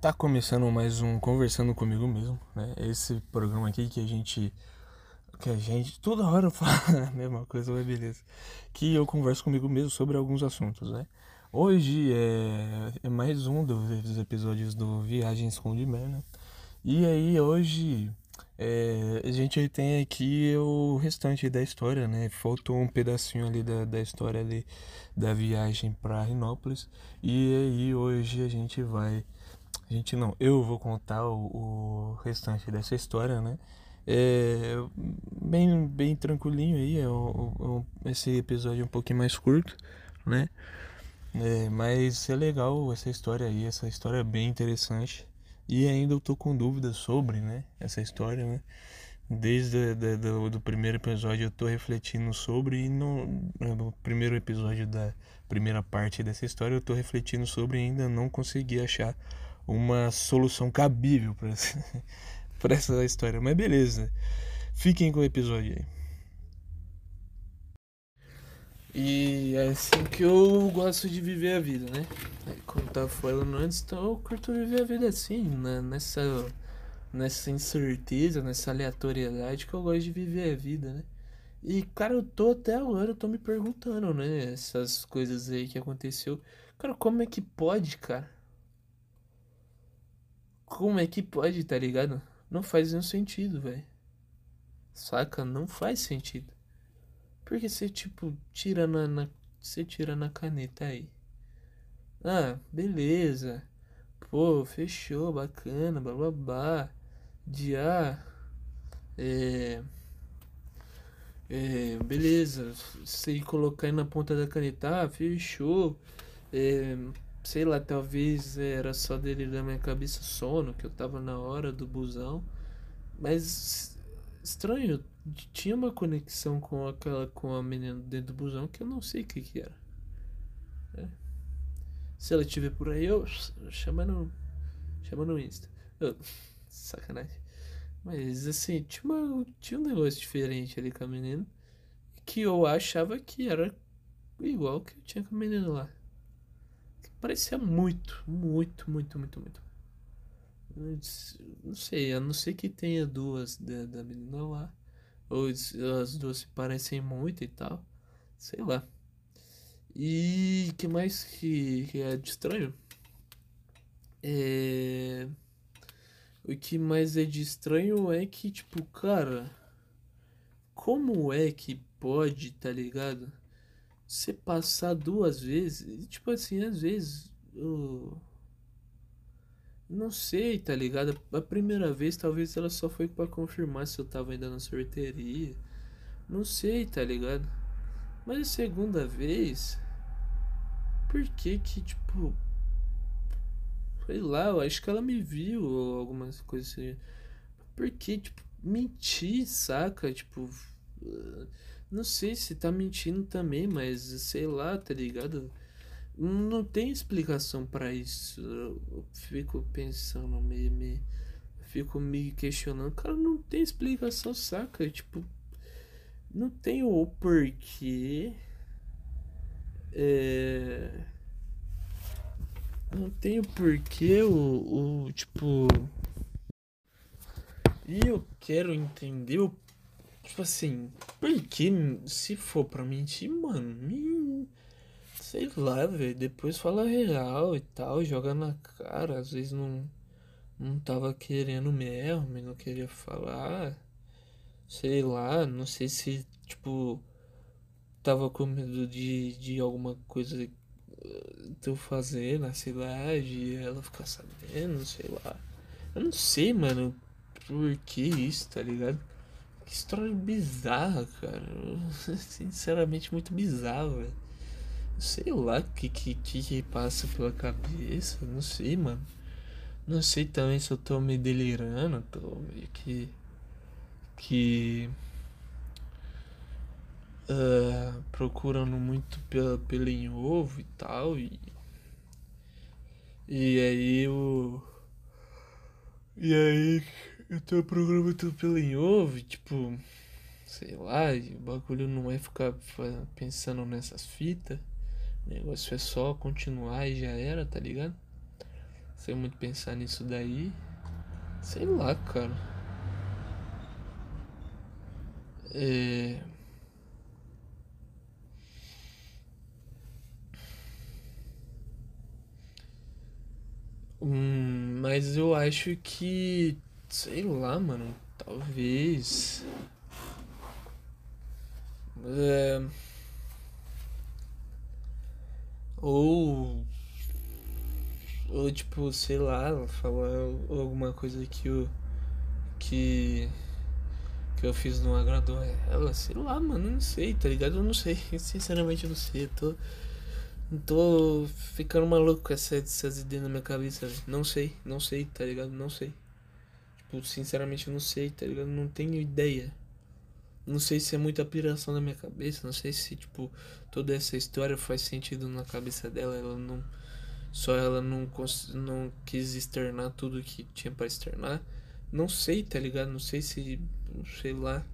Tá começando mais um Conversando Comigo Mesmo, né? Esse programa aqui que a gente. Que a gente. Toda hora eu falo a mesma coisa, mas beleza. Que eu converso comigo mesmo sobre alguns assuntos, né? Hoje é, é mais um dos episódios do Viagens com de né? E aí, hoje. É, a gente tem aqui o restante da história, né? Faltou um pedacinho ali da, da história ali da viagem para Rinópolis. E aí, hoje a gente vai a gente não, eu vou contar o, o restante dessa história, né? É bem, bem tranquilinho aí, é um, esse episódio é um pouquinho mais curto, né? É, mas é legal essa história aí, essa história é bem interessante. E ainda eu tô com dúvidas sobre, né? Essa história, né? Desde do, do, do primeiro episódio eu tô refletindo sobre e no, no primeiro episódio da primeira parte dessa história eu tô refletindo sobre e ainda não consegui achar uma solução cabível para essa, essa história. Mas beleza, fiquem com o episódio aí. E é assim que eu gosto de viver a vida, né? Como tava falando antes, então eu curto viver a vida assim, né? nessa, nessa incerteza, nessa aleatoriedade que eu gosto de viver a vida, né? E, cara, eu tô até agora, eu tô me perguntando, né? Essas coisas aí que aconteceu. Cara, como é que pode, cara? Como é que pode, tá ligado? Não faz nenhum sentido, velho. Saca? Não faz sentido. Porque você, tipo, tira na, na. Você tira na caneta aí. Ah, beleza. Pô, fechou, bacana, blá blá blá. De A. É. É, beleza. Você colocar aí na ponta da caneta, ah, fechou. É, sei lá, talvez era só dele da minha cabeça sono, que eu tava na hora do busão. Mas estranho, tinha uma conexão com aquela com a menina dentro do busão que eu não sei o que que era. É. Se ela estiver por aí, eu chama no chama no Insta. Eu, sacanagem. Mas assim, tinha, uma, tinha um negócio diferente ali com a menina que eu achava que era igual que eu tinha com a menina lá. Parecia muito, muito, muito, muito, muito. Não sei, a não ser que tenha duas da, da menina lá. Ou as duas se parecem muito e tal. Sei lá. E que mais que, que é de estranho? É... O que mais é de estranho é que, tipo, cara. Como é que pode, tá ligado? Você passar duas vezes, tipo assim, às vezes eu não sei, tá ligado? A primeira vez talvez ela só foi para confirmar se eu tava ainda na sorteria. Não sei, tá ligado? Mas a segunda vez, por que que tipo sei lá, eu acho que ela me viu ou algumas coisas assim. Por que tipo mentir, saca? Tipo, não sei se tá mentindo também, mas sei lá, tá ligado? Não tem explicação para isso. Eu fico pensando, me, me, fico me questionando. Cara, não tem explicação, saca? Tipo, não tem o porquê. É. Não tem o porquê o, o tipo. E eu quero entender o Tipo assim, porque se for pra mentir, mano, me... sei lá, velho. Depois fala real e tal, joga na cara. Às vezes não, não tava querendo mesmo não queria falar. Sei lá, não sei se, tipo, tava com medo de, de alguma coisa que eu fazer na cidade e ela ficar sabendo, sei lá. Eu não sei, mano, por que isso, tá ligado? Que história bizarra, cara. Sinceramente, muito bizarro, velho. Sei lá o que, que, que passa pela cabeça. Não sei, mano. Não sei também se eu tô me delirando. Tô meio que. Que. Uh, procurando muito pela, pelo em ovo e tal. E. E aí o. E aí eu tô programando pelo em ovo, tipo, sei lá, o bagulho não é ficar pensando nessas fitas. O negócio é só continuar e já era, tá ligado? Sem muito pensar nisso daí. Sei lá, cara. É. Hum, mas eu acho que. Sei lá, mano. Talvez. É, ou. Ou tipo, sei lá, falar alguma coisa que eu. Que. Que eu fiz não agradou ela, sei lá, mano, não sei, tá ligado? Eu não sei, sinceramente eu não sei, eu tô. Tô ficando maluco com essa, essas ideias na minha cabeça, Não sei, não sei, tá ligado? Não sei. Tipo, sinceramente eu não sei, tá ligado? Não tenho ideia. Não sei se é muita piração na minha cabeça, não sei se, tipo, toda essa história faz sentido na cabeça dela, ela não. Só ela não, não quis externar tudo que tinha para externar. Não sei, tá ligado? Não sei se. Sei lá.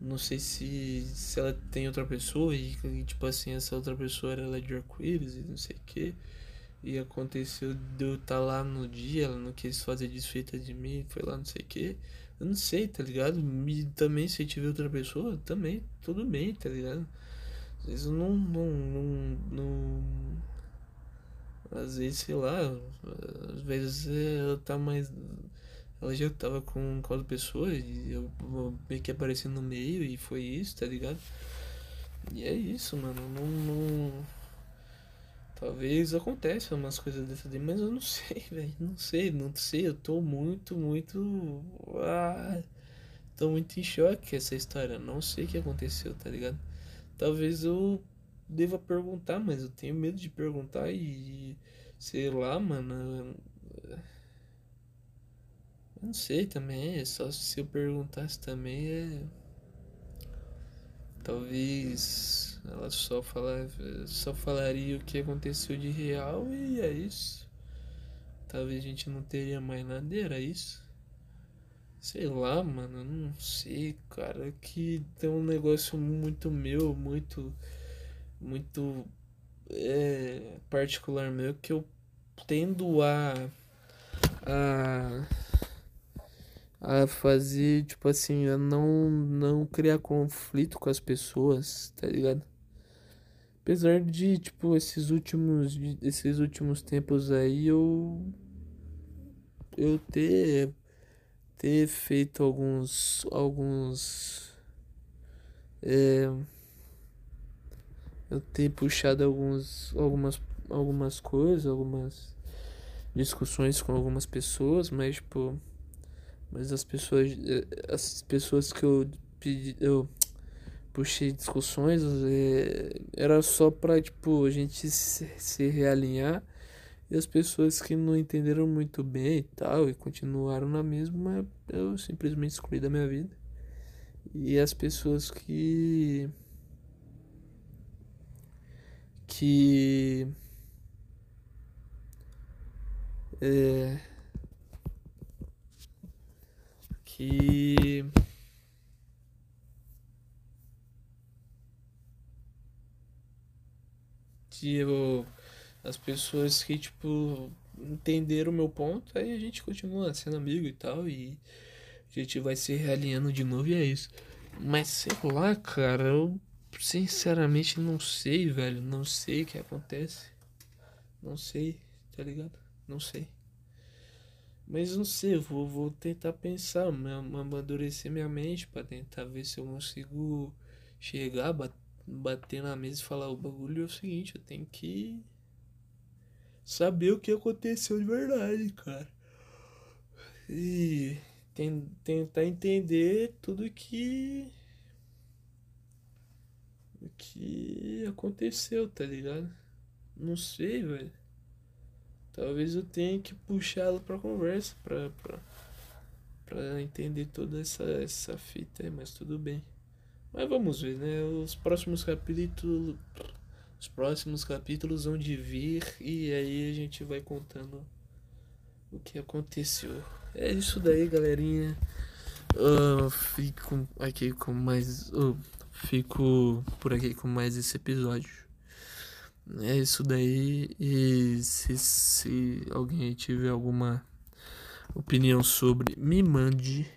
Não sei se, se ela tem outra pessoa e, tipo assim, essa outra pessoa era ela de arco-íris e não sei o que. E aconteceu de eu estar tá lá no dia, ela não quis fazer desfeita de mim, foi lá não sei o que. Eu não sei, tá ligado? E também se tiver outra pessoa, também, tudo bem, tá ligado? Às vezes não, não, não, não às vezes, sei lá, às vezes ela tá mais ela já tava com, com outra pessoa e eu meio que apareci no meio e foi isso, tá ligado? E é isso, mano. Não. não... Talvez aconteça umas coisas dessas aí, mas eu não sei, velho. Não sei, não sei. Eu tô muito, muito. Ah, tô muito em choque com essa história. Não sei o que aconteceu, tá ligado? Talvez eu deva perguntar, mas eu tenho medo de perguntar e. Sei lá, mano. Não sei também, é só se eu perguntasse também é. Talvez ela só, falar, só falaria o que aconteceu de real e é isso. Talvez a gente não teria mais nada, era isso. Sei lá, mano, não sei, cara. Que tem um negócio muito meu, muito. Muito. É, particular meu que eu tendo a. a a fazer, tipo assim, a não, não criar conflito com as pessoas, tá ligado? Apesar de, tipo, esses últimos, esses últimos tempos aí eu eu ter ter feito alguns alguns é, eu ter puxado alguns algumas algumas coisas, algumas discussões com algumas pessoas, mas tipo mas as pessoas, eh, as pessoas que eu pedi, eu puxei discussões, era só pra, tipo, a gente se, se realinhar. E as pessoas que não entenderam muito bem e tal, e continuaram na mesma, eu simplesmente excluí da minha vida. E as pessoas que. que. É, que tipo as pessoas que tipo entenderam o meu ponto, aí a gente continua sendo amigo e tal e a gente vai se realinhando de novo e é isso. Mas sei lá, cara, eu sinceramente não sei, velho, não sei o que acontece. Não sei, tá ligado? Não sei. Mas não sei, eu vou, vou tentar pensar, amadurecer minha mente para tentar ver se eu consigo chegar, bater na mesa e falar: o bagulho é o seguinte, eu tenho que saber o que aconteceu de verdade, cara. E tem, tentar entender tudo que. O que aconteceu, tá ligado? Não sei, velho. Talvez eu tenha que puxá-lo pra conversa pra, pra, pra entender toda essa, essa fita aí, mas tudo bem. Mas vamos ver, né? Os próximos capítulos. Os próximos capítulos vão de vir e aí a gente vai contando o que aconteceu. É isso daí, galerinha. Uh, fico aqui com mais. Uh, fico por aqui com mais esse episódio. É isso daí. E se, se alguém tiver alguma opinião sobre, me mande.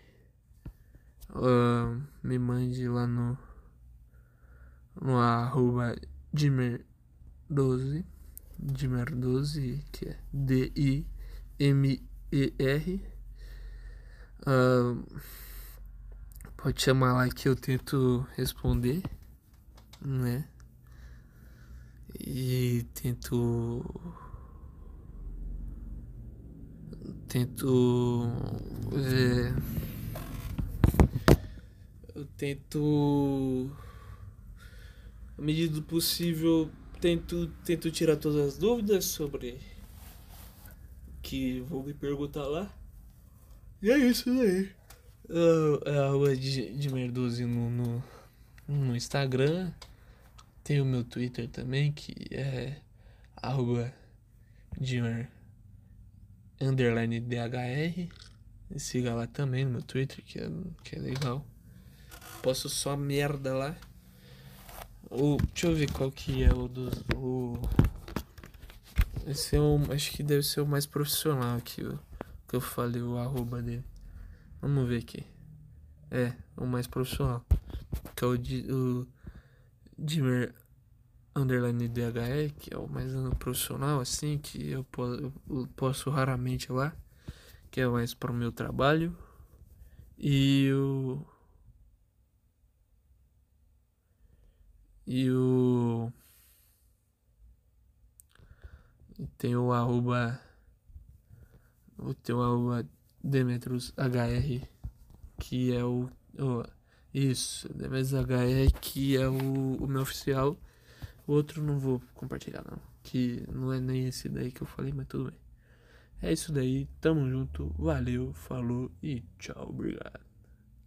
Uh, me mande lá no, no arroba Dimer12. Dimer12, que é D-I-M-E-R. Uh, pode chamar lá que eu tento responder, né? E tento. Tento. É, eu tento. À medida do possível, tento, tento tirar todas as dúvidas sobre que vou me perguntar lá. E é isso aí. É a rua de, de Merdozi no, no, no Instagram. Tem o meu Twitter também, que é arroba Dimmer underline DHR. Siga lá também no meu Twitter, que é, que é legal. Posso só merda lá. O, deixa eu ver qual que é o do. O, esse é o, acho que deve ser o mais profissional aqui, o, que eu falei, o arroba dele. Vamos ver aqui. É, o mais profissional. Que é o, o Dimmer underline DHR, que é o mais profissional, assim, que eu posso, eu posso raramente lá, que é mais para o meu trabalho. E o. E o. Tem o arroba. Tem o arroba Demetrus HR, que é o. o isso, Demetrus HR, que é o, o meu oficial. O outro não vou compartilhar, não. Que não é nem esse daí que eu falei, mas tudo bem. É isso daí, tamo junto, valeu, falou e tchau, obrigado.